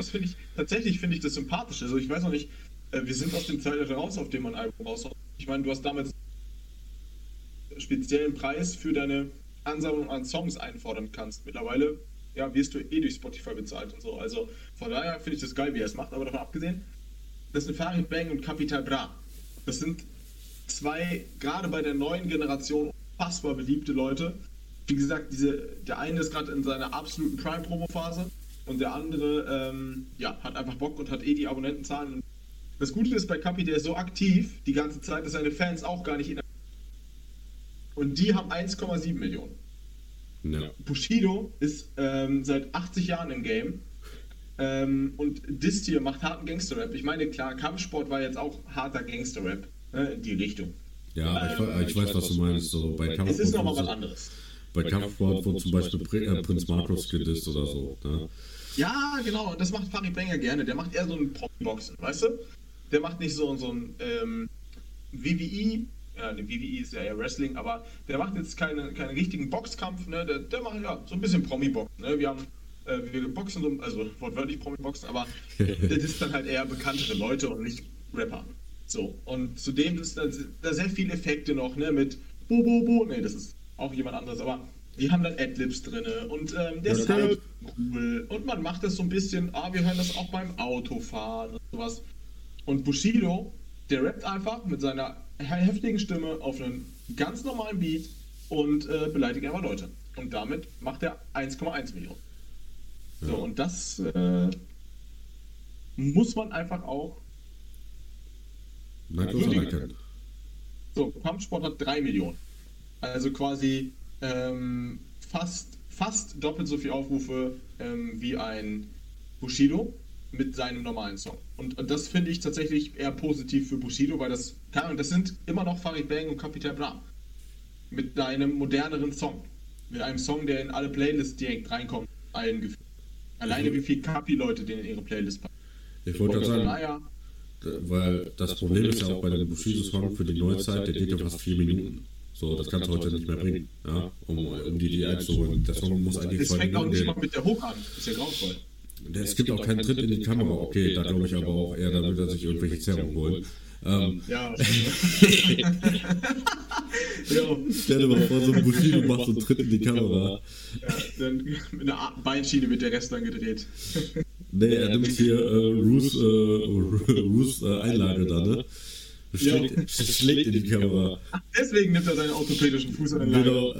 das finde ich, tatsächlich finde ich das sympathisch. Also ich weiß noch nicht, äh, wir sind aus dem Zeitalter raus, auf dem man ein Album raushaut. Ich meine, du hast damals speziellen Preis für deine Ansammlung an Songs einfordern kannst. Mittlerweile, ja, wirst du eh durch Spotify bezahlt und so. Also von daher finde ich das geil, wie er es macht. Aber davon abgesehen, das sind Farid Bang und Capital Bra. Das sind zwei, gerade bei der neuen Generation, unfassbar beliebte Leute. Wie gesagt, diese, der eine ist gerade in seiner absoluten Prime-Promo-Phase und der andere ähm, ja, hat einfach Bock und hat eh die Abonnentenzahlen. Das Gute ist bei Capi, der ist so aktiv die ganze Zeit, dass seine Fans auch gar nicht in Und die haben 1,7 Millionen. Ja. Bushido ist ähm, seit 80 Jahren im Game ähm, und Dist hier macht harten Gangster-Rap. Ich meine, klar, Kampfsport war jetzt auch harter Gangster-Rap ne, in die Richtung. Ja, ähm, ich, ich, weiß, was du meinst. So, bei Kampfsport es ist nochmal was anderes. Bei Kampfsport wurde zum Beispiel äh, Prinz Markus gedisst oder so. Ne? Ja, genau. Und das macht Farid Banger gerne. Der macht eher so ein Boxen, weißt du? Der macht nicht so, so ein ähm, WWE. Ja, der WWE ist ja eher Wrestling, aber der macht jetzt keine, keinen richtigen Boxkampf. Ne? Der, der macht ja so ein bisschen Promi-Boxen. Ne? Wir haben äh, wir boxen, also wortwörtlich Promi-Boxen, aber das ist dann halt eher bekanntere Leute und nicht Rapper. So, und zudem ist da, da sehr viele Effekte noch, ne, mit Bo, Bo, Bo, ne, das ist auch jemand anderes, aber die haben dann Adlibs drin und ähm, der ja, Sound ist cool und man macht das so ein bisschen, ah, wir hören das auch beim Autofahren und sowas. Und Bushido, der rappt einfach mit seiner heftigen Stimme auf einen ganz normalen Beat und äh, beleidigt einfach Leute. Und damit macht er 1,1 Millionen. Ja. So, und das äh, muss man einfach auch Nein, so, Kampfsport hat 3 Millionen. Also quasi ähm, fast, fast doppelt so viele Aufrufe ähm, wie ein Bushido mit seinem normalen Song. Und, und das finde ich tatsächlich eher positiv für Bushido, weil das, keine Ahnung, das sind immer noch Farid Bang und Capital Bra. Mit einem moderneren Song. Mit einem Song, der in alle Playlists direkt reinkommt. Allen Gefühlen. Alleine wie viele Capi-Leute den in ihre Playlist packen. Ich wollte gerade sagen, naja, weil das Problem ist ja auch bei dem Bushido-Song für die Neuzeit, der geht ja fast vier Minuten. So, das kannst du heute nicht mehr bringen, ja, um, um die Idee einzuholen. Der Song muss eigentlich zwei Minuten auch nicht mal mit der Hook an, ist ja grauenvoll. Es gibt auch keinen Tritt in die Kamera, okay, da glaube ich aber auch eher, damit er sich irgendwelche Zerrungen holt. Ähm, ja. ja. Stell dir mal vor, so ein Bushido macht so einen Tritt in die Kamera. Ja, dann mit einer Beinschiene wird der Rest dann gedreht. Nee, er nimmt hier äh, Roos, äh, Roos äh, Einlage da, ne? Schlägt, ja. schlägt in die Kamera. Ach, deswegen nimmt er seinen orthopädischen Fuß an Genau.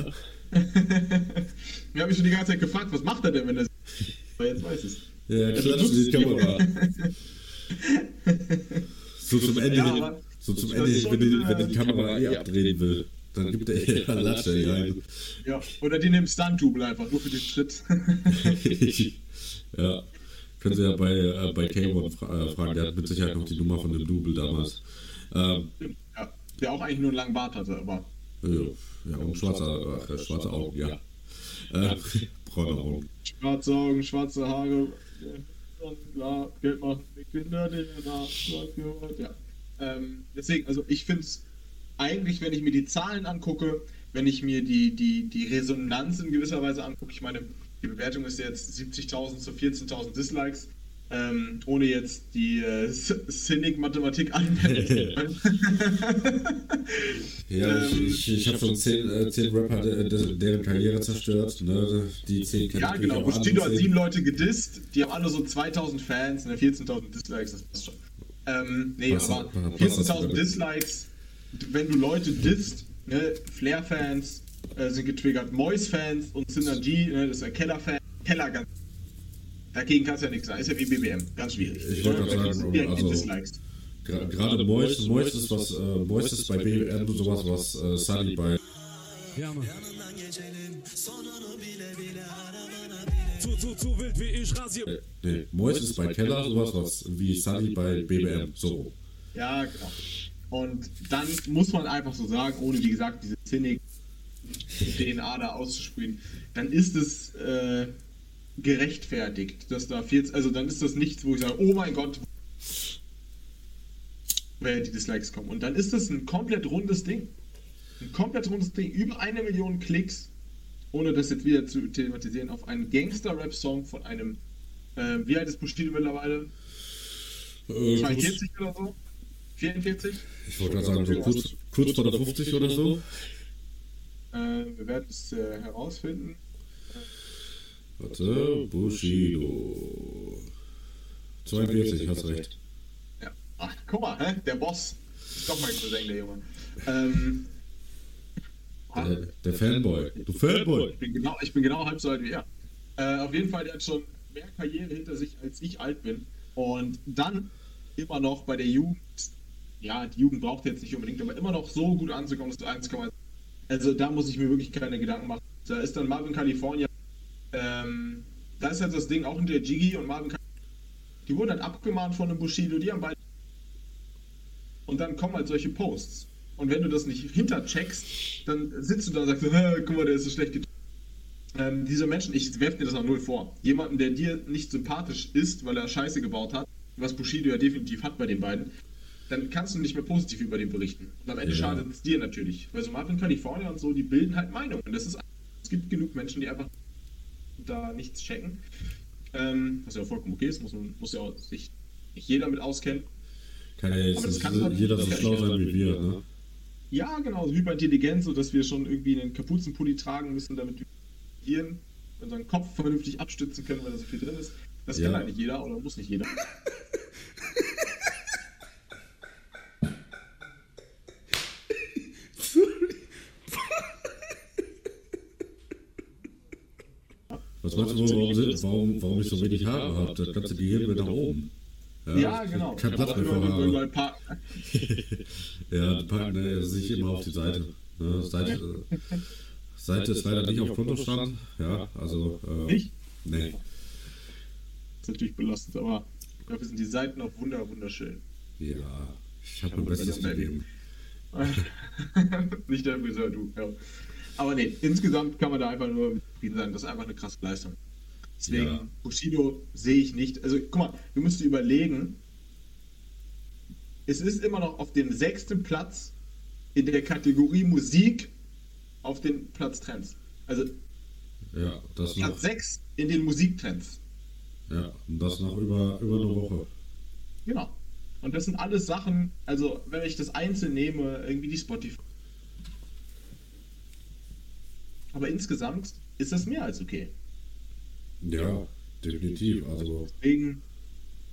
Wir haben mich schon die ganze Zeit gefragt, was macht er denn, wenn er. Aber jetzt weiß es. Ja, er klatscht in die Kamera. so zum Ende, ja, so zum Ende wenn, die, wenn die Kamera eh abdrehen will. Dann gibt er eher Latsche rein. Ja, oder die nimmt Stunt-Double einfach, nur für den Schritt. ja. Können Sie ja bei, äh, bei K1 fra äh, fragen, der hat mit Sicherheit noch die Nummer von dem Double damals. Ähm, ja, der auch eigentlich nur einen langen Bart hatte, aber. Ja, ja und schwarze, äh, schwarze Augen, ja. Äh, braune Augen. Schwarze Augen, schwarze Haare. Und klar, Geld macht Kinder, die da ja. Ähm, deswegen, also ich finde es eigentlich, wenn ich mir die Zahlen angucke, wenn ich mir die, die, die Resonanz in gewisser Weise angucke, ich meine, die Bewertung ist jetzt 70.000 zu 14.000 Dislikes. Ähm, ohne jetzt die äh, Cynic-Mathematik anwenden. ja, ähm, ich, ich, ich habe schon zehn, äh, zehn Rapper, de, deren Karriere zerstört. Ne? Die zehn Ja, genau. Bushido hat sieben Leute gedisst, die haben alle so 2000 Fans, ne? 14.000 Dislikes, das passt schon. Ähm, nee, was, aber 14.000 Dislikes, wenn du Leute disst, ne? Flair-Fans, äh, sind getriggert. Mois-Fans und Synergy, ne, das ist ein Keller-Fan. Keller ganz. Dagegen kann es ja nichts sein. Ist ja wie BBM. Ganz schwierig. Ich wollte gerade sagen, Bro, also, gerade Mois, Mois ist was, äh, Mois ist bei BBM sowas, was äh, Sunny bei. Ja, Mann. Zu, zu, zu wild wie ich rasiere. Äh, nee, Mois ist bei Keller sowas, was wie Sunny bei BBM. So. Ja, genau. Und dann muss man einfach so sagen, ohne wie gesagt diese Zynik DNA da auszusprühen, dann ist es äh, gerechtfertigt, dass da 40, also dann ist das nichts, wo ich sage, oh mein Gott, wer die Dislikes kommen. Und dann ist das ein komplett rundes Ding. Ein komplett rundes Ding. Über eine Million Klicks, ohne das jetzt wieder zu thematisieren, auf einen Gangster-Rap-Song von einem Äh, wie alt ist Bushido mittlerweile? Äh, 42 oder so? 44? Ich wollte gerade sagen, so kurz, kurz vor der 50 oder so. Äh, wir werden es äh, herausfinden. Warte, Bushido. 42, hast recht. Ja. Ach, guck mal, hä? der Boss. Ist doch mein Cousin, der Junge. Ähm, der, der, Fanboy. Du Fanboy. Ich bin, genau, ich bin genau halb so alt wie er. Äh, auf jeden Fall, der hat schon mehr Karriere hinter sich, als ich alt bin. Und dann immer noch bei der Jugend, ja, die Jugend braucht jetzt nicht unbedingt, aber immer noch so gut anzukommen, dass du 1, also da muss ich mir wirklich keine Gedanken machen. Da ist dann Marvin California. Ähm, da ist halt das Ding auch in der Jiggy und Marvin Die wurden halt abgemahnt von einem Bushido, die haben beide. Und dann kommen halt solche Posts. Und wenn du das nicht hintercheckst, dann sitzt du da und sagst, guck mal, der ist so schlecht getroffen. Ähm, diese Menschen, ich werfe dir das auch null vor. Jemanden, der dir nicht sympathisch ist, weil er Scheiße gebaut hat, was Bushido ja definitiv hat bei den beiden, dann kannst du nicht mehr positiv über den berichten. Und am Ende ja. schadet es dir natürlich. Weil so Martin California und so, die bilden halt Meinungen. Das ist, es gibt genug Menschen, die einfach da nichts checken. Ähm, was ja vollkommen okay ist, muss, muss ja auch sich nicht jeder mit auskennen. Kann ja jetzt nicht halt jeder so schlau sein wie wir, ne? Ja, genau, so Hyperintelligenz, so dass wir schon irgendwie einen Kapuzenpulli tragen müssen, damit wir Hirn, unseren Kopf vernünftig abstützen können, weil da so viel drin ist. Das ja. kann halt nicht jeder oder muss nicht jeder. Meinst du, warum, warum, warum ich so wenig Haare habe? Das ganze Gehirn wird nach oben. Ja, ja genau. Kein Platz mehr für Haare. ja, packen ne, sich immer auf die Seite. Ne, Seite, äh, Seite ist leider nicht auf Kontostand. Ja, also. Äh, nicht? Nee. Das ist natürlich belastend, aber dafür sind die Seiten auch wunder, wunderschön. Ja, ich habe mein Bestes gegeben. nicht der Friseur, du. Ja. Aber nee, insgesamt kann man da einfach nur zufrieden sein. Das ist einfach eine krasse Leistung. Deswegen, ja. Bushido sehe ich nicht. Also, guck mal, du musst überlegen, es ist immer noch auf dem sechsten Platz in der Kategorie Musik auf den Platz Trends. Also, ja, das Platz noch, 6 in den Musiktrends. Ja, und das noch über, über eine Woche. Genau. Und das sind alles Sachen, also wenn ich das einzeln nehme, irgendwie die Spotify aber insgesamt ist das mehr als okay. Ja, definitiv. Also Deswegen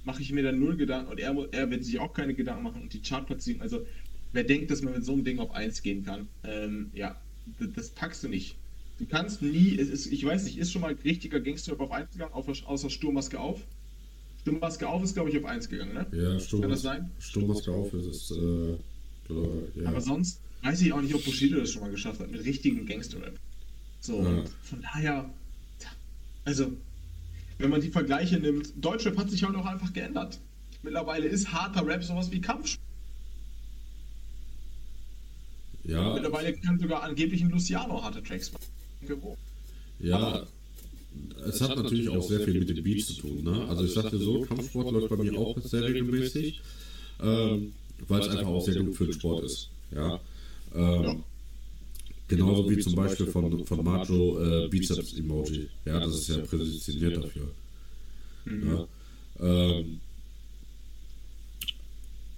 mache ich mir dann null Gedanken und er, er wird sich auch keine Gedanken machen und die Chartplatzierung, also wer denkt, dass man mit so einem Ding auf 1 gehen kann, ähm, ja, das, das, packst du nicht. Du kannst nie, ist, ich weiß nicht, ist schon mal ein richtiger Gangster auf 1 gegangen, auf, außer Sturmmaske auf? Sturmmaske auf ist, glaube ich, auf 1 gegangen, ne? Ja, Sturm, Kann das sein? Sturmmaske auf ist, ist äh, ja. Aber sonst weiß ich auch nicht, ob Bushido das schon mal geschafft hat, mit richtigen Gangster-Rap. So, ja. von daher, also, wenn man die Vergleiche nimmt, Deutschrap hat sich halt auch einfach geändert. Mittlerweile ist harter Rap sowas wie Kampfsport. Ja. Mittlerweile kann sogar angeblich ein Luciano harte Tracks machen. Ja, Aber, es hat natürlich auch sehr viel mit den Beats zu tun. Ne? Also ich sagte so, Kampfsport läuft bei mir auch sehr regelmäßig, ähm, weil es einfach auch sehr gut für den Sport ist. Ja. Ähm, ja. Genauso wie zum Beispiel von, von Macho äh, Bizeps Emoji. Ja, das ist ja präsentiert dafür. Ja. Ähm,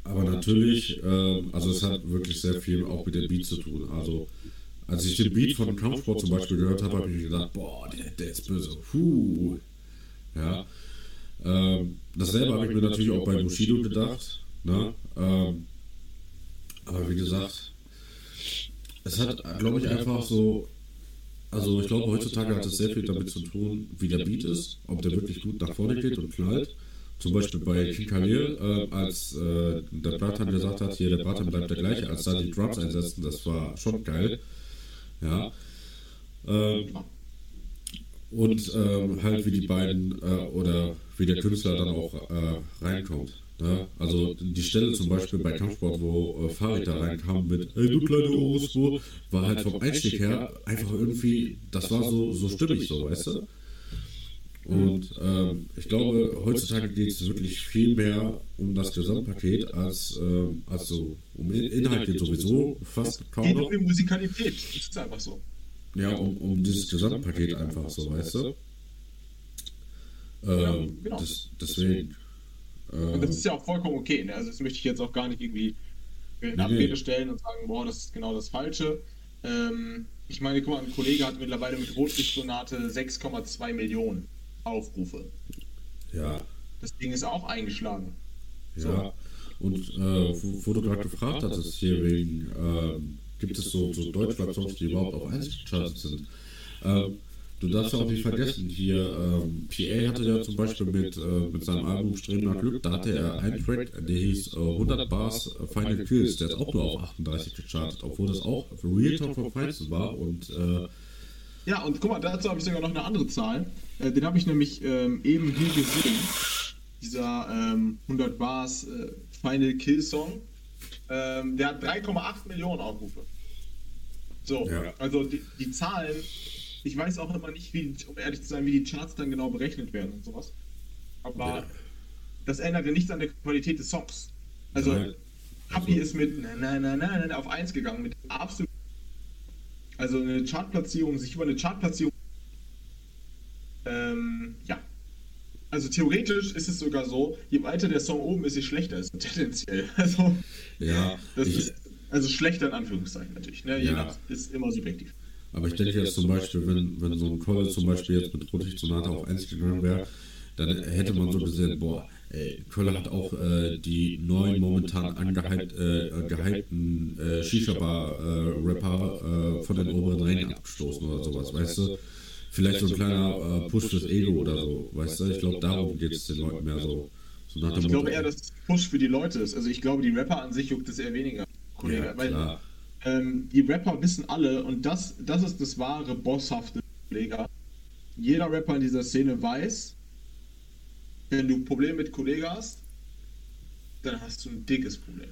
aber natürlich, äh, also es hat wirklich sehr viel auch mit dem Beat zu tun. Also als ich den Beat von Kampfsport zum Beispiel gehört habe, habe ich mir gedacht, boah, der, der ist böse. Puh. Ja. Ähm, dasselbe habe ich mir natürlich auch bei Bushido gedacht. Ne? Ähm, aber wie gesagt, es hat, glaube ich, einfach so. Also ich glaube, heutzutage hat es sehr viel damit zu tun, wie der Beat ist, ob der wirklich gut nach vorne geht und knallt. Zum Beispiel bei King Khalil, äh, als äh, der Bratan gesagt hat, hier der Bratan bleibt der gleiche, als da die Drums einsetzen, das war schon geil. Ja. Ähm, und ähm, halt wie die beiden äh, oder wie der Künstler dann auch äh, reinkommt. Ja, also die Stelle zum Beispiel bei Kampfsport, wo äh, Farid da reinkam mit Ey du kleine Orospo, war halt vom Einstieg her einfach irgendwie, das war so, so stimmig so, weißt du? Und ähm, ich glaube, heutzutage geht es wirklich viel mehr um das Gesamtpaket als, ähm, als so um Inhalt geht sowieso fast kaum. Geht um die Musikalität, das ist einfach so. Ja, um, um dieses Gesamtpaket einfach so, weißt du? Ähm, genau. das, deswegen. Und das ist ja auch vollkommen okay. Ne? Also das möchte ich jetzt auch gar nicht irgendwie in Abrede stellen und sagen, boah, das ist genau das Falsche. Ähm, ich meine, guck mal, ein Kollege hat mittlerweile mit Rotlichtsonate 6,2 Millionen Aufrufe. Ja. Das Ding ist auch eingeschlagen. Ja. So. Und äh, wo, wo, du gerade gefragt hattest, hier wegen, äh, gibt es so, so Deutschrap-Songs, die überhaupt auf 1 gechartet sind? Äh, Du darfst auch nicht vergessen, hier, ähm, PA hatte ja zum Beispiel mit, äh, mit seinem Album Streben nach Glück, da hatte er einen Track, der hieß äh, 100 Bars äh, Final Kills, der ist auch nur auf 38 gechartet, obwohl das auch Real Talk for Fights war und äh, ja, und guck mal, dazu habe ich sogar noch eine andere Zahl. Äh, den habe ich nämlich ähm, eben hier gesehen. Dieser ähm, 100 Bars äh, Final Kill Song. Ähm, der hat 3,8 Millionen Aufrufe. So, ja. also die, die Zahlen ich weiß auch immer nicht, wie, um ehrlich zu sein, wie die Charts dann genau berechnet werden und sowas. Aber ja. das ändert ja nichts an der Qualität des Songs. Also, Nein. Happy ist mit na, na, na, na, na, auf 1 gegangen, mit absolut. Also eine Chartplatzierung, sich über eine Chartplatzierung. Ähm, ja. Also theoretisch ist es sogar so, je weiter der Song oben ist, je schlechter ist tendenziell. Also, ja, das ich, ist, also schlechter in Anführungszeichen natürlich. Ne? Je ja. nach, ist immer subjektiv. Aber ich denke jetzt zum Beispiel, wenn, wenn so ein Kolle zum Beispiel jetzt mit Rotlicht-Sonate auf 1 gegangen wäre, dann hätte man so gesehen, boah, ey, Köller hat auch äh, die neuen momentan angehypten äh, äh, Shisha-Bar-Rapper äh, von den oberen Rängen abgestoßen oder sowas, weißt du? Vielleicht so ein kleiner äh, Push fürs Ego oder so, weißt du? Ich glaube, darum geht es den Leuten mehr so. so ich glaube eher, dass es Push für die Leute ist. Also ich glaube, die Rapper an sich juckt es eher weniger. Kollege, ja, weil ähm, die Rapper wissen alle, und das, das ist das wahre bosshafte Kollege. Jeder Rapper in dieser Szene weiß, wenn du Probleme mit Kollegen hast, dann hast du ein dickes Problem.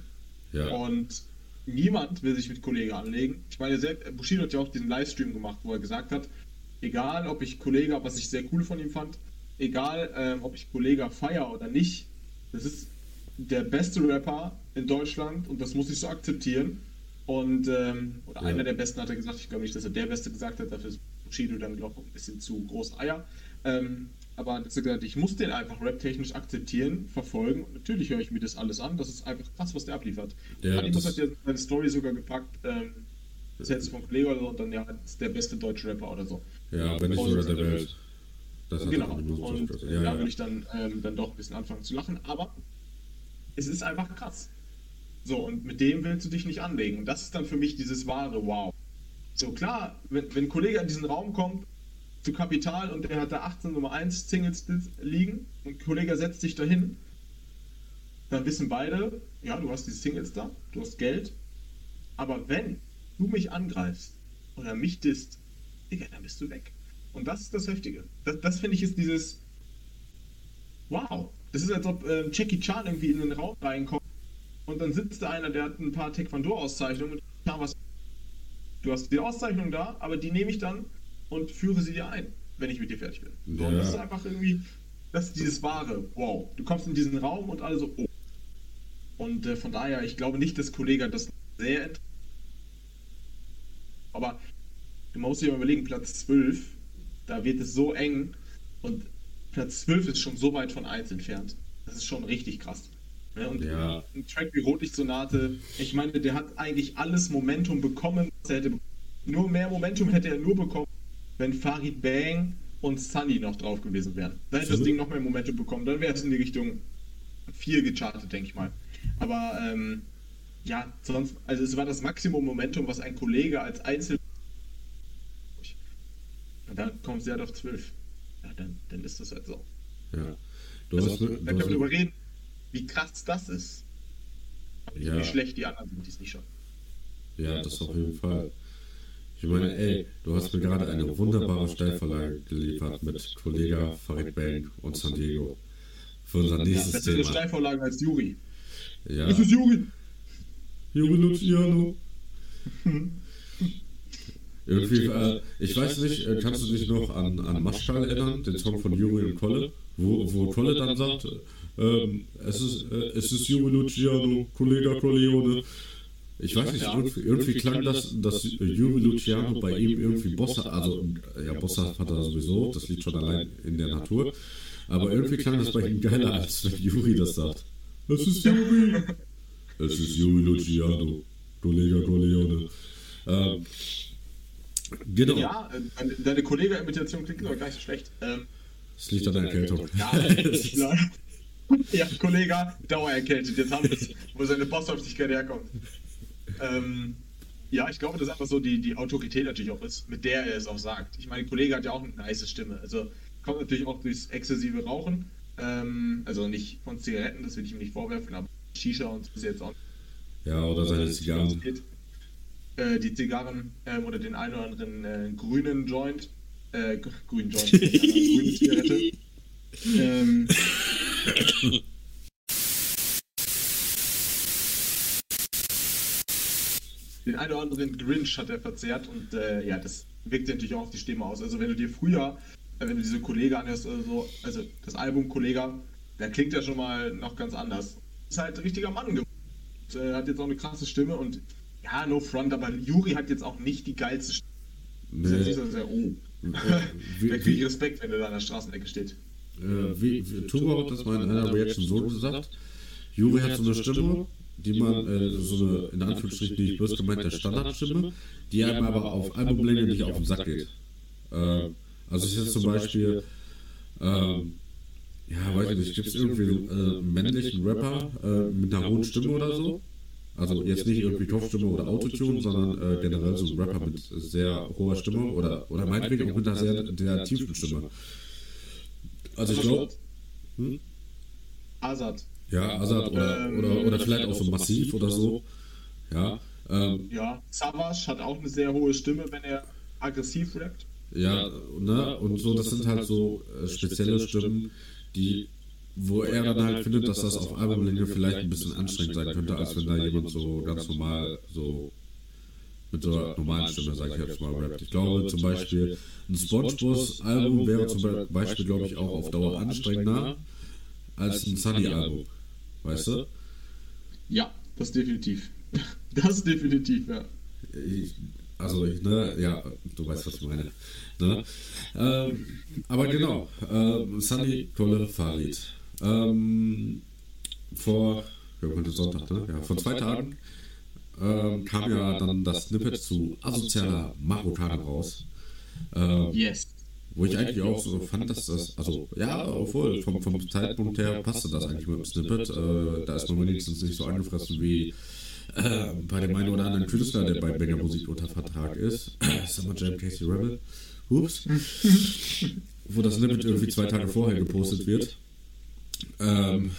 Ja. Und niemand will sich mit Kollegen anlegen. Ich meine, Bushido hat ja auch diesen Livestream gemacht, wo er gesagt hat, egal ob ich Kollege, was ich sehr cool von ihm fand, egal ähm, ob ich Kollege feier oder nicht, das ist der beste Rapper in Deutschland und das muss ich so akzeptieren. Und ähm, oder ja. einer der besten hat er gesagt, ich glaube nicht, dass er der Beste gesagt hat, dafür ist Bushido dann, glaube ich, ein bisschen zu große Eier. Ähm, aber er hat gesagt, ich muss den einfach rap-technisch akzeptieren, verfolgen. Und natürlich höre ich mir das alles an. Das ist einfach krass, was der abliefert. Ja, Animus hat ja seine Story sogar gepackt, ähm, das hätte von Kollege oder so, und dann ja, ist der beste deutsche Rapper oder so. Ja, wenn nicht sogar der Welt. Das genau. Und ja, da ja. will ich dann, ähm, dann doch ein bisschen anfangen zu lachen. Aber es ist einfach krass. So, und mit dem willst du dich nicht anlegen. Und das ist dann für mich dieses wahre Wow. So, klar, wenn, wenn ein Kollege in diesen Raum kommt, zu Kapital und der hat da 18 Nummer 1 Singles liegen und ein Kollege setzt sich dahin, dann wissen beide, ja, du hast die Singles da, du hast Geld, aber wenn du mich angreifst oder mich disst, Digga, dann bist du weg. Und das ist das Heftige. Das, das finde ich ist dieses Wow. Das ist, als ob äh, Jackie Chan irgendwie in den Raum reinkommt und dann sitzt da einer, der hat ein paar Taekwondo-Auszeichnungen was. Du hast die Auszeichnung da, aber die nehme ich dann und führe sie dir ein, wenn ich mit dir fertig bin. Ja. Und das ist einfach irgendwie, das ist dieses wahre, wow. Du kommst in diesen Raum und alle so, oh. Und äh, von daher, ich glaube nicht, dass Kollege das sehr interessiert. Aber du musst dir mal überlegen, Platz 12, da wird es so eng und Platz 12 ist schon so weit von 1 entfernt. Das ist schon richtig krass. Ne? Und ja. ein Track wie Rotlichtsonate, ich meine, der hat eigentlich alles Momentum bekommen, was er hätte Nur mehr Momentum hätte er nur bekommen, wenn Farid Bang und Sunny noch drauf gewesen wären. Dann hätte das Ding noch mehr Momentum bekommen. Dann wäre es in die Richtung 4 gechartet, denke ich mal. Aber ähm, ja, sonst, also es war das Maximum Momentum, was ein Kollege als Einzel. Und dann kommt sie halt auf 12. Ja, dann, dann ist das halt so. Ja. Du also, hast, da können wir drüber reden wie krass das ist. Ja. Wie schlecht die anderen sind, die es nicht schaffen. Ja, das auf jeden Fall. Ich meine, ey, du hast mir gerade eine wunderbare Steilvorlage geliefert mit Kollega Farid Bang und San Diego. Für unser nächstes ja, das Thema. Das ist eine Steilvorlage als Juri. Ja. Das ist Juri. Juri Luciano. Irgendwie, äh, ich weiß nicht, äh, kannst du dich noch an, an Maschkal erinnern, den Song von Juri und Kolle, wo, wo Kolle dann sagt, ähm, es, ist, äh, es ist Luciano, Kollege Corleone. Ich weiß nicht, irgendwie, irgendwie klang das, dass Juri Luciano bei ihm irgendwie Bossa, also ja, Bossa hat er sowieso, das liegt schon allein in der Natur. Aber irgendwie klang das bei ihm geiler, als wenn Juri das sagt. Es ist Juri. es ist Juri Luciano. Kollege Corleone. Ähm, genau. Ja, äh, deine Kollege-Imitation klingt aber gar nicht so schlecht. Ähm, das liegt an der Erkältung. Ja, ja Kollege, dauererkältet. Jetzt haben wir es, wo seine Bosshaftigkeit herkommt. Ähm, ja, ich glaube, dass einfach so die, die Autorität natürlich auch ist, mit der er es auch sagt. Ich meine, der Kollege hat ja auch eine nice Stimme. Also kommt natürlich auch durchs exzessive Rauchen. Ähm, also nicht von Zigaretten, das will ich ihm nicht vorwerfen, aber Shisha und so ist jetzt auch. Ja, oder seine Zigarren. Äh, die Zigarren ähm, oder den einen oder anderen äh, grünen Joint. Äh, grünen Joint. grüne Zigarette. ähm, den einen oder anderen Grinch hat er verzehrt und äh, ja, das wirkt natürlich auch auf die Stimme aus. Also wenn du dir früher, äh, wenn du diese Kollege anhörst oder so, also das Album Kollege, da klingt ja schon mal noch ganz anders. Ist halt ein richtiger Mann geworden. Äh, hat jetzt auch eine krasse Stimme und ja, no front, aber Juri hat jetzt auch nicht die geilste Stimme. Nee. Das ist jetzt nicht so sehr, oh. Da kriege ich Respekt, wenn er da an der Straßenecke steht. Äh, wie, wie das mal in einer Reaction so gesagt. Juri hat so eine Stimme, die man, äh, so eine, in Anführungsstrichen, nicht böse gemeint, der Standardstimme, die einem aber auf Albumlänge nicht auf den Sack geht. Äh, also ich jetzt zum Beispiel, ähm, ja, weiß ich nicht, gibt es irgendwie äh, einen männlichen Rapper äh, mit einer hohen Stimme oder so? Also jetzt nicht irgendwie Kopfstimme oder Autotune, sondern äh, generell so ein Rapper mit sehr hoher Stimme oder, oder meinetwegen auch mit einer sehr, sehr tiefen Stimme. Also ich glaube... Hm? Azad. Ja, Azad oder, ähm, oder, oder vielleicht auch so massiv oder so. Ja, ähm, ja, Savage hat auch eine sehr hohe Stimme, wenn er aggressiv rappt. Ja, ne? Und so, das sind halt so äh, spezielle Stimmen, die, wo er dann halt findet, dass das auf Albumlänge vielleicht ein bisschen anstrengend sein könnte, als wenn da jemand so ganz normal so mit so einer normalen Stimme, sag ich jetzt mal, rappt. Ich glaube zum Beispiel, ein Spongeboss-Album wäre zum Beispiel, glaube ich, auch auf Dauer anstrengender als ein Sunny-Album. Weißt du? Ja, das definitiv. Das definitiv, ja. Ich, also, ich, ne, ja, du weißt, was ich meine. Ne? Ähm, aber genau, äh, Sunny, Kolle, Farid. Ähm, vor, ja, heute Sonntag, ne? Ja, vor zwei Tagen ähm, kam ja dann das Snippet zu asozialer Marokkaner raus. Ähm, yes. Wo ich eigentlich auch so fand, dass das, also ja, obwohl vom, vom Zeitpunkt her passte das eigentlich mit dem Snippet. Äh, da ist man wenigstens nicht so angefressen wie äh, bei dem einen oder anderen Künstler, der bei Banger Musik unter Vertrag ist. Summer Jam Casey Rebel. Ups. Wo das Snippet irgendwie zwei Tage vorher gepostet wird. Ähm,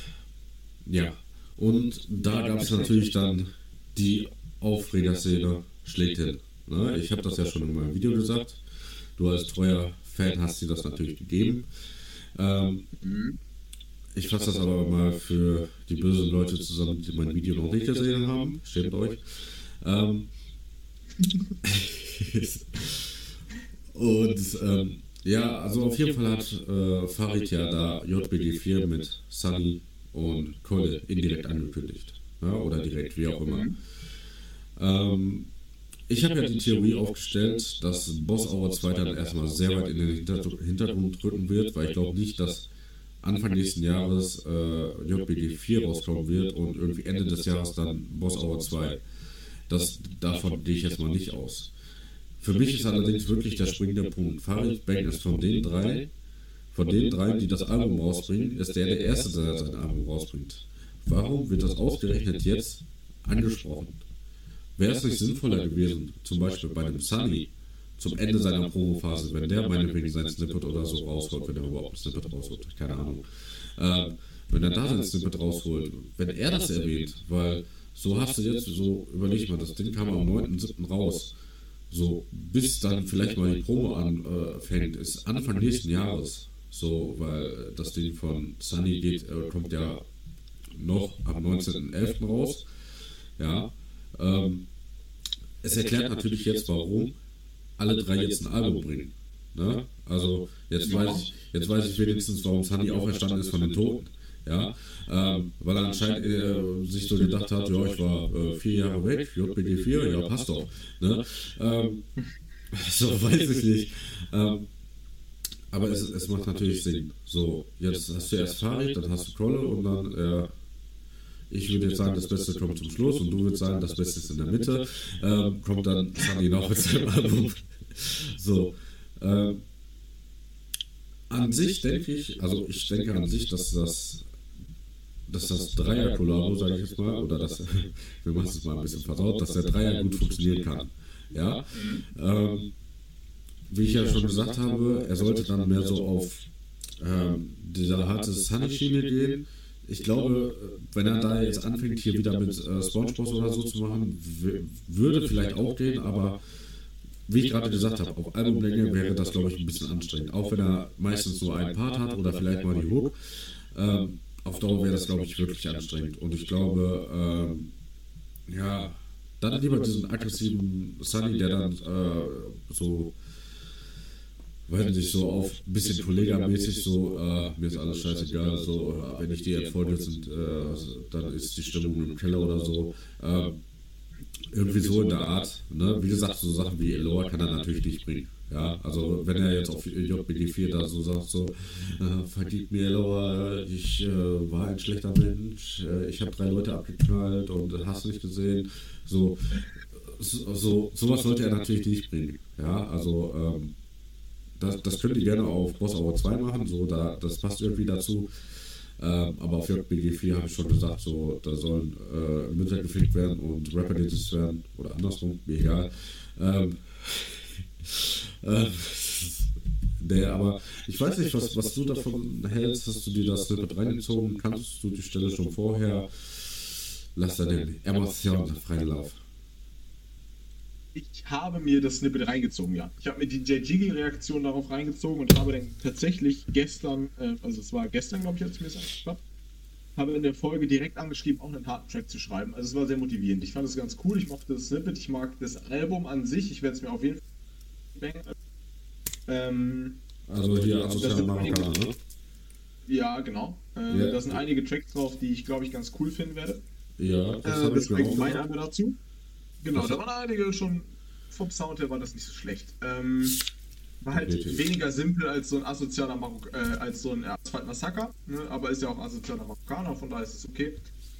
ja. Und da gab es natürlich dann die Aufregerszene schlechthin. Ne? Ich habe das ja schon in meinem Video gesagt. Du als treuer Fan hast dir das natürlich gegeben. Ähm, ich fasse das aber mal für die bösen Leute zusammen, die mein Video noch nicht gesehen haben. Schämt euch. Ähm, und ähm, ja, also auf jeden Fall hat äh, Farid ja da JBG4 mit Sunny und Kolle indirekt angekündigt. Ja, oder direkt, wie auch immer. Ähm, ich habe ja die Theorie aufgestellt, dass Boss Hour 2 dann erstmal sehr weit in den Hintergrund rücken wird, weil ich glaube nicht, dass Anfang nächsten Jahres äh, JBG 4 rauskommen wird und irgendwie Ende des Jahres dann Boss Hour 2. Das, davon gehe ich jetzt mal nicht aus. Für mich ist allerdings wirklich der springende Punkt. Farid Bang ist von den drei, von den drei, die das Album rausbringen, ist der der Erste, der sein Album rausbringt. Warum wird das ausgerechnet jetzt angesprochen? Wäre es nicht sinnvoller gewesen, zum Beispiel bei einem Sunny, zum Ende seiner Promophase, wenn der meinetwegen sein Snippet oder so rausholt, wenn er überhaupt ein Snippet rausholt, keine Ahnung. Äh, wenn er da sein Snippet rausholt, wenn er das erwähnt, weil so hast du jetzt, so überleg mal, das Ding kam am 9.7. raus. So, bis dann vielleicht mal die Promo anfängt, ist Anfang nächsten Jahres. So, weil das Ding von Sunny geht, äh, kommt ja noch am 19.11. raus. Ja. Ähm, es erklärt natürlich jetzt, warum alle drei jetzt ein Album bringen. Ne? Also jetzt weiß ich, jetzt weiß ich wenigstens, warum Sunny auferstanden ist von den Toten. Ja, ähm, weil er anscheinend äh, sich so gedacht hat, ja, ich war äh, vier Jahre weg, JPG 4, ja, passt doch. Ne? Ähm, so weiß ich nicht. Ähm, aber es, es macht natürlich Sinn. So, jetzt hast du erst Farid, dann hast du Kolle und dann, äh, ich würde jetzt sagen, das Beste kommt zum Schluss und du würdest sagen, das Beste ist in der Mitte. Ähm, kommt dann Sunny noch mit seinem Album. so. Ähm, an sich denke ich, also ich denke an sich, dass das dass das Dreier-Kollabo, sage ich jetzt mal, oder dass, wir machen es mal ein bisschen versaut, dass der Dreier gut funktionieren kann. Ja. Ähm, wie ich ja schon gesagt habe, er sollte dann mehr so auf ähm, diese harte Sunny-Schiene gehen. Ich glaube, wenn er da jetzt anfängt, hier wieder mit äh, Spongebob oder so zu machen, würde vielleicht auch gehen, aber wie ich gerade gesagt habe, auf Albumlänge wäre das, glaube ich, ein bisschen anstrengend. Auch wenn er meistens nur einen Part hat oder vielleicht mal die Hook. Ähm, auf Dauer wäre das, glaube ich, wirklich anstrengend. Und ich glaube, ähm, ja, dann lieber diesen aggressiven Sunny, der dann äh, so weiß nicht, so auf ein bisschen Kollega-mäßig so, äh, mir ist alles scheißegal, so, äh, wenn ich die jetzt sind, äh, dann ist die Stimmung im Keller oder so. Äh, irgendwie so in der Art. Ne? Wie gesagt, so Sachen wie Eloa kann er natürlich nicht bringen. Ja, also wenn er jetzt auf JBG 4 da so sagt, so, äh, vergib mir Eloa, ich äh, war ein schlechter Mensch, äh, ich habe drei Leute abgeknallt und hast nicht gesehen. So, so, so, sowas sollte er natürlich nicht bringen. Ja, also ähm, das, das könnt ihr gerne auf Boss Hour 2 machen, so, da, das passt irgendwie dazu. Ähm, aber auf JBG 4 habe ich schon gesagt, so, da sollen äh, Mütter gefickt werden und Rapper gelistet werden oder andersrum, mir egal. Ähm, äh, aber ich weiß nicht, was, was du davon hältst. Hast du dir das Snippet reingezogen? Kannst du die Stelle schon vorher? Lass deine Emotionen freien Lauf ich habe mir das Snippet reingezogen, ja. Ich habe mir die J-Jiggy-Reaktion darauf reingezogen und habe dann tatsächlich gestern, äh, also es war gestern, glaube ich, als ich mir das angeschaut habe, in der Folge direkt angeschrieben, auch einen harten Track zu schreiben. Also es war sehr motivierend. Ich fand es ganz cool, ich mochte das Snippet, ich mag das Album an sich, ich werde es mir auf jeden Fall ähm, Also hier asoziale Marokkaner, ne? Ja, genau. Äh, ja. Da sind einige Tracks drauf, die ich, glaube ich, ganz cool finden werde. Ja, das äh, habe ich mir auch mein Album dazu. Genau, da waren einige schon vom Sound her war das nicht so schlecht. Ähm, war halt Richtig. weniger simpel als so ein asozialer Marok äh, als so ein Asphalt Massaker, ne? aber ist ja auch asozialer Marokkaner, von daher ist es okay.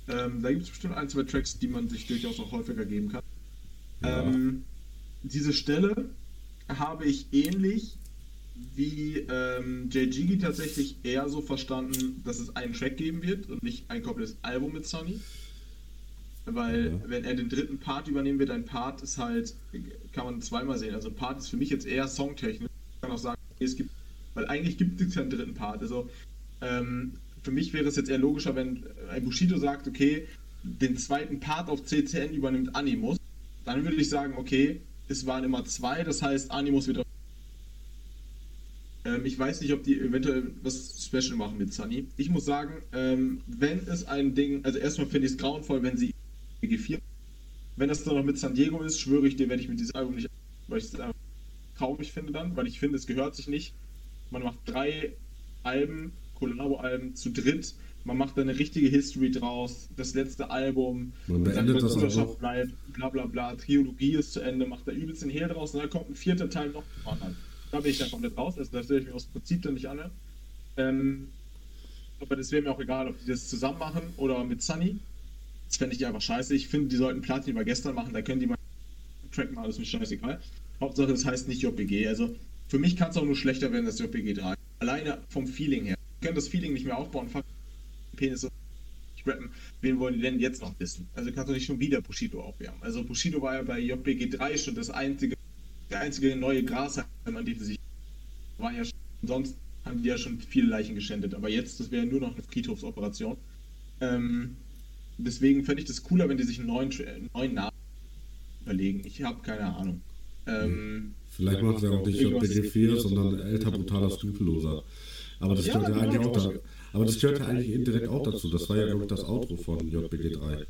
Ähm, da gibt es bestimmt ein, zwei Tracks, die man sich durchaus auch häufiger geben kann. Ja. Ähm, diese Stelle habe ich ähnlich wie ähm, JGG tatsächlich eher so verstanden, dass es einen Track geben wird und nicht ein komplettes Album mit Sunny. Weil ja. wenn er den dritten Part übernehmen wird, ein Part ist halt, kann man zweimal sehen. Also ein Part ist für mich jetzt eher songtechnisch. Ich kann auch sagen, es gibt, weil eigentlich gibt es keinen dritten Part. Also ähm, für mich wäre es jetzt eher logischer, wenn ein Bushido sagt, okay, den zweiten Part auf CCN übernimmt Animus, dann würde ich sagen, okay, es waren immer zwei, das heißt, Animus wird auf ähm, ich weiß nicht, ob die eventuell was Special machen mit Sunny. Ich muss sagen, ähm, wenn es ein Ding, also erstmal finde ich es grauenvoll, wenn sie G4. Wenn das dann noch mit San Diego ist, schwöre ich dir, werde ich mit diesem Album nicht, weil ich es einfach traurig finde dann, weil ich finde, es gehört sich nicht. Man macht drei Alben, Collabo-Alben zu dritt. Man macht da eine richtige History draus. Das letzte Album, man beendet das Bruderschaft bleibt, bla bla bla. Trilogie ist zu Ende, macht da übelst den Hehl draus und dann kommt ein vierter Teil noch an. Da bin ich dann komplett raus, also da stelle ich mir aus Prinzip dann nicht an. Ähm, aber das wäre mir auch egal, ob die das zusammen machen oder mit Sunny. Das fände ich einfach scheiße. Ich finde, die sollten Platin über gestern machen, da können die mal Track machen, das ist scheißegal. Hauptsache, das heißt nicht JPG. Also für mich kann es auch nur schlechter werden, das JPG 3. Alleine vom Feeling her. Wir können das Feeling nicht mehr aufbauen. Fuck, Penis ich rappen. Wen wollen die denn jetzt noch wissen? Also kannst du nicht schon wieder Bushido aufwärmen. Also Bushido war ja bei JPG 3 schon das einzige, der einzige neue Grashalm, an dem sie sich waren ja schon, sonst haben die ja schon viele Leichen geschändet. Aber jetzt, das wäre nur noch eine Friedhofsoperation. Ähm, deswegen fände ich das cooler, wenn die sich einen neuen, einen neuen Namen überlegen. Ich habe keine Ahnung. Ähm, Vielleicht macht er auch nicht JBG4, sondern älter, brutaler, skrupelloser. Aber das gehört ja, ja eigentlich auch da, aber das gehört ja eigentlich indirekt auch dazu. Das war ja, glaube ich, das Outro von JBG3.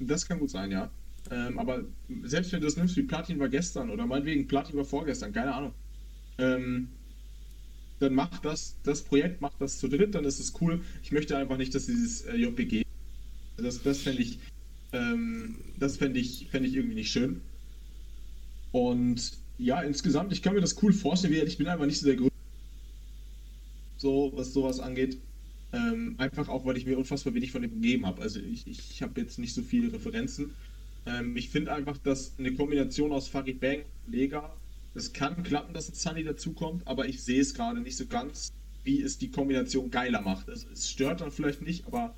Das kann gut sein, ja. Ähm, aber selbst wenn du das nimmst wie Platin war gestern oder meinetwegen Platin war vorgestern, keine Ahnung. Ähm, dann macht das, das Projekt macht das zu dritt, dann ist es cool. Ich möchte einfach nicht, dass dieses äh, JPG, das, das fände ich, ähm, das ich, fänd ich irgendwie nicht schön. Und ja, insgesamt, ich kann mir das cool vorstellen, ich bin einfach nicht so der Größte, so was sowas angeht. Ähm, einfach auch, weil ich mir unfassbar wenig von dem gegeben habe. Also ich, ich habe jetzt nicht so viele Referenzen. Ähm, ich finde einfach, dass eine Kombination aus Farid Bang Lega, das kann klappen, dass ein Sunny dazukommt, aber ich sehe es gerade nicht so ganz, wie es die Kombination geiler macht. Es, es stört dann vielleicht nicht, aber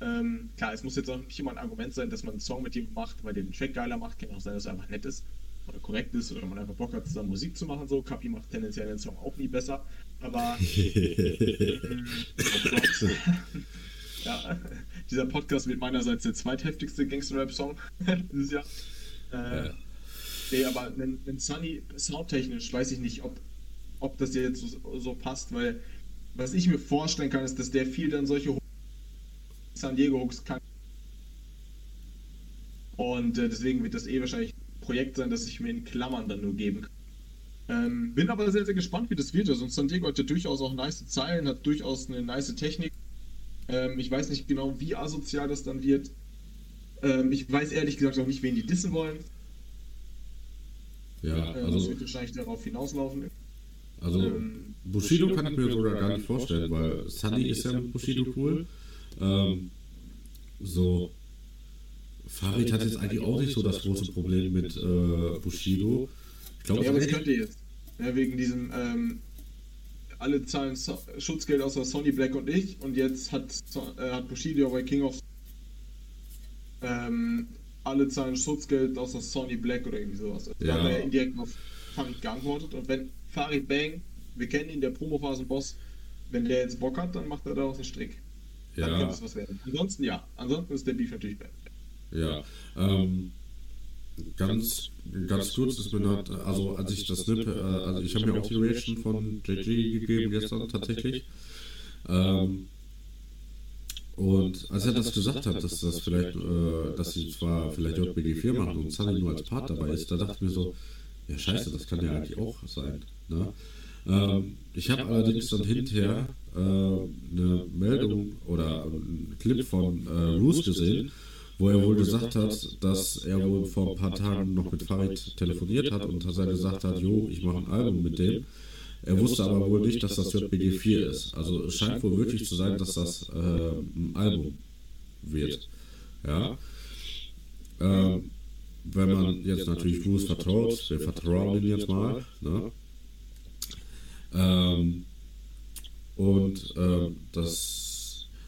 ähm, klar, es muss jetzt auch nicht immer ein Argument sein, dass man einen Song mit jemandem macht, weil der den Track geiler macht. Kann auch sein, dass er einfach nett ist oder korrekt ist oder man einfach Bock hat, zusammen Musik zu machen. So, Kapi macht tendenziell den Song auch nie besser. Aber ja, dieser Podcast wird meinerseits der zweitheftigste Gangster-Rap-Song dieses Jahr. Äh, ja. Nee, aber ein, ein Sunny soundtechnisch weiß ich nicht, ob, ob das jetzt so, so, passt, weil was ich mir vorstellen kann, ist, dass der viel dann solche San Diego Hooks kann. Und äh, deswegen wird das eh wahrscheinlich ein Projekt sein, das ich mir in Klammern dann nur geben kann. Ähm, bin aber sehr, sehr gespannt, wie das wird. Also San Diego hat ja durchaus auch nice Zeilen, hat durchaus eine nice Technik. Ähm, ich weiß nicht genau, wie asozial das dann wird. Ähm, ich weiß ehrlich gesagt auch nicht, wen die dissen wollen. Ja, ähm, also. Das wird wahrscheinlich darauf hinauslaufen. Also, ähm, Bushido, Bushido kann ich mir sogar gar nicht vorstellen, weil Sunny ist ja mit Bushido cool. Ähm, so. Farid hat jetzt eigentlich auch nicht so das große Problem mit äh, Bushido. Ich glaube, ja, aber das könnte jetzt. Ja, wegen diesem, ähm, alle zahlen so Schutzgeld außer Sony Black und ich und jetzt hat, äh, hat Bushido bei King of ähm, alle zahlen Schutzgeld außer Sony Black oder irgendwie sowas. Also ja. Da hat er indirekt auf Farid geantwortet und wenn Farid Bang, wir kennen ihn, der Promophasen-Boss, wenn der jetzt Bock hat, dann macht er daraus einen Strick. Dann ja. könnte es was werden. Ansonsten ja, ansonsten ist der Beef natürlich bad. Ja, ähm, ganz, ganz kurz ist mir halt, also als ich das Snip, äh, also ich habe mir auch die Reaction von JG gegeben gestern tatsächlich. Ähm, und als er das gesagt hat, dass das vielleicht, äh, dass sie zwar vielleicht JBG 4 machen und Sunny nur als Part dabei ist, da dachte ich mir so, ja scheiße, das kann ja eigentlich auch sein. Ne? Ähm, ich habe allerdings dann hinterher äh, eine Meldung oder einen Clip von äh, Roos gesehen, wo er wohl gesagt hat, dass er wohl vor ein paar Tagen noch mit Farid telefoniert hat und dass er gesagt hat, jo, ich mache ein Album mit dem. Er wusste aber wohl nicht, dass das JBG 4 ist. Also es scheint wohl wirklich zu sein, dass das äh, ein Album wird. Ja. Äh, wenn man jetzt natürlich Bruce vertraut, wir vertrauen ihn jetzt mal. Ne? Ähm, und äh, das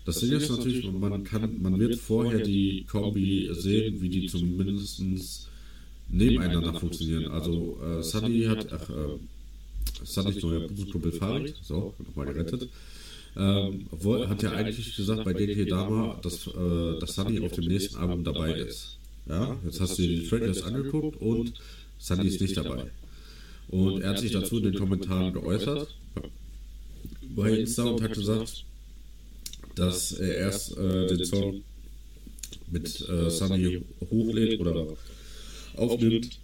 das Ding ist natürlich, man kann, man wird vorher die Kombi sehen, wie die zumindest nebeneinander funktionieren. Also äh, Sunny hat, ach, äh, Sunnys neuer Kumpel Farid, so, nochmal gerettet, ähm, wo, hat ja eigentlich gesagt bei DK Dama, dass, äh, dass Sunny auf dem nächsten Album dabei ist. Ja, jetzt hast du dir die Tracklist angeguckt und Sunny ist nicht dabei. Und er hat sich dazu in den Kommentaren geäußert. bei Insta und hat gesagt, dass er erst äh, den Song mit äh, Sunny hochlädt oder aufnimmt,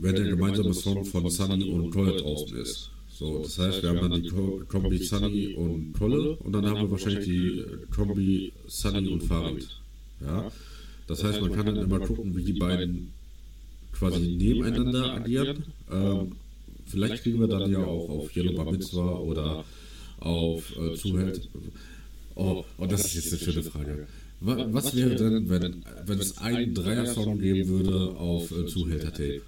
wenn der gemeinsame Song von Sunny und Kolle draußen ist. So, das heißt, wir haben dann die Kombi Sunny und Kolle und dann haben wir wahrscheinlich die Kombi Sunny und Farid. Ja? Das heißt, man kann dann immer gucken, wie die beiden quasi nebeneinander agieren. Ähm, vielleicht kriegen wir dann ja auch auf Yellow Bar Mitzvah oder auf äh, Zuhält. Oh, oh, das ist jetzt eine schöne Frage. Was, was wäre denn, wenn, wenn es einen Dreier-Song geben würde auf äh, Zuhälter-Tape?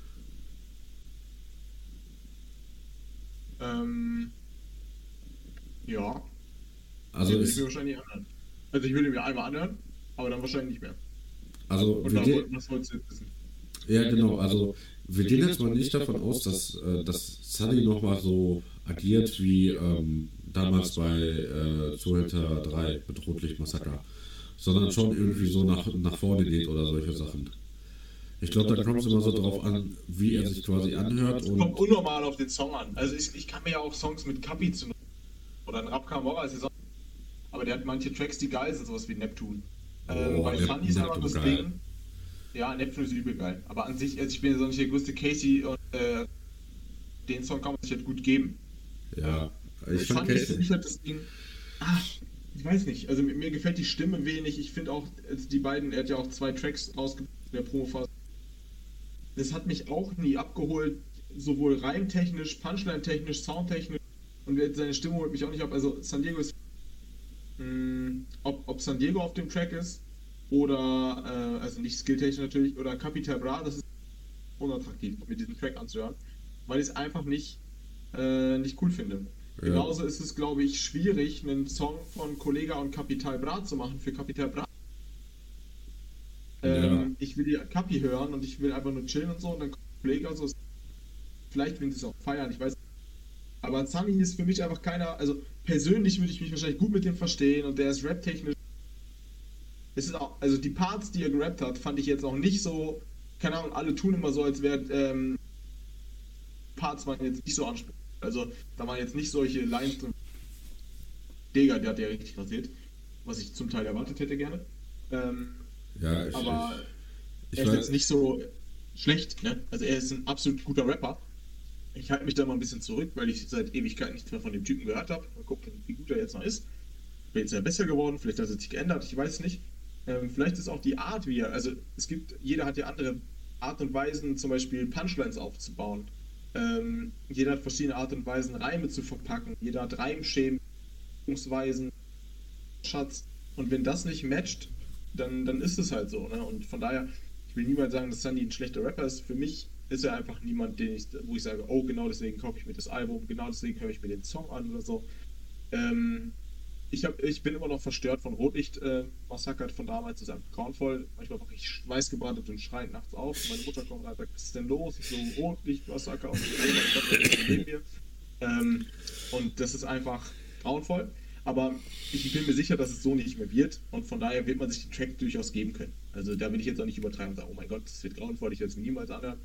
Ähm, ja. Also ich würde mir wahrscheinlich anhören. Also ich würde mir einmal anhören, aber dann wahrscheinlich nicht mehr. Also Und dann, was wolltest du jetzt wissen? Ja, genau. Also wir gehen jetzt mal nicht davon aus, dass, äh, dass Sunny nochmal so agiert wie ähm, damals bei äh, Zuhälter 3 mit Rotlicht-Massaker, sondern schon irgendwie so nach, nach vorne geht oder solche Sachen. Ich glaube, da kommt es immer so drauf an, wie er sich quasi anhört. Es kommt unnormal auf den Song an. Also ich, ich kann mir ja auch Songs mit Kapi zu oder ein Rap Camorra als Song. Aber der hat manche Tracks, die geil sind, sowas wie Neptun. Ähm, oh, bei Sunny ist aber das geil. Ding. Ja, Neptun ist übel geil. Aber an sich, also ich bin ja so nicht der größte Casey und äh, den Song kann man sich halt gut geben. Ja. Ich, ich fand Casey. Ich halt das Ding. Ach, ich weiß nicht. Also mir, mir gefällt die Stimme wenig. Ich finde auch, also die beiden, er hat ja auch zwei Tracks rausgebracht in der Promophase. Das hat mich auch nie abgeholt. sowohl reimtechnisch, punchline-technisch, soundtechnisch und seine Stimme holt mich auch nicht ab. Also San Diego ist, mh, mm, ob, ob San Diego auf dem Track ist oder, äh, also nicht skilltechnisch natürlich, oder Capital Bra, das ist unattraktiv, mit diesem Track anzuhören, weil ich es einfach nicht, äh, nicht cool finde. Ja. Genauso ist es, glaube ich, schwierig, einen Song von Kollega und Capital Bra zu machen für Capital Bra. Will die Kapi hören und ich will einfach nur chillen und so und dann kommt Kollega so. Vielleicht will sie es auch feiern, ich weiß. Aber Sunny ist für mich einfach keiner, also persönlich würde ich mich wahrscheinlich gut mit dem verstehen und der ist rap-technisch. Es ist auch, also die Parts, die er gerappt hat, fand ich jetzt auch nicht so, keine Ahnung, alle tun immer so, als wäre ähm, Parts waren jetzt nicht so anspruchsvoll. Also da waren jetzt nicht solche Lines drin. Digga, der hat ja richtig rasiert, was ich zum Teil erwartet hätte gerne. Ähm, ja, ich, aber ich er ist jetzt nicht so schlecht, ne? Also er ist ein absolut guter Rapper. Ich halte mich da mal ein bisschen zurück, weil ich seit Ewigkeit nichts mehr von dem Typen gehört habe. Mal gucken, wie gut er jetzt noch ist. Vielleicht ist er besser geworden, vielleicht hat er sich geändert, ich weiß nicht. Ähm, vielleicht ist auch die Art, wie er, also es gibt, jeder hat ja andere Art und Weisen, zum Beispiel Punchlines aufzubauen. Ähm, jeder hat verschiedene Art und Weisen, Reime zu verpacken. Jeder hat Reimschemen, Schatz. Und wenn das nicht matcht, dann, dann ist es halt so. Ne? Und von daher, ich will niemals sagen, dass Sandy ein schlechter Rapper ist. Für mich ist er einfach niemand, den ich, wo ich sage, oh, genau deswegen kaufe ich mir das Album, genau deswegen höre ich mir den Song an oder so. Ähm, ich, hab, ich bin immer noch verstört von Rotlicht-Massaker äh, von damals, das ist einfach grauenvoll. Manchmal wache ich schweißgebrannt und schreiend nachts auf. Meine Mutter kommt rein und sagt, was ist denn los? Ich so, Rotlicht-Massaker und ich mir. Ähm, und das ist einfach grauenvoll. Aber ich bin mir sicher, dass es so nicht mehr wird. Und von daher wird man sich den Track durchaus geben können. Also da will ich jetzt auch nicht übertreiben und sagen, oh mein Gott, das wird grauenvoll, ich werde es niemals anders.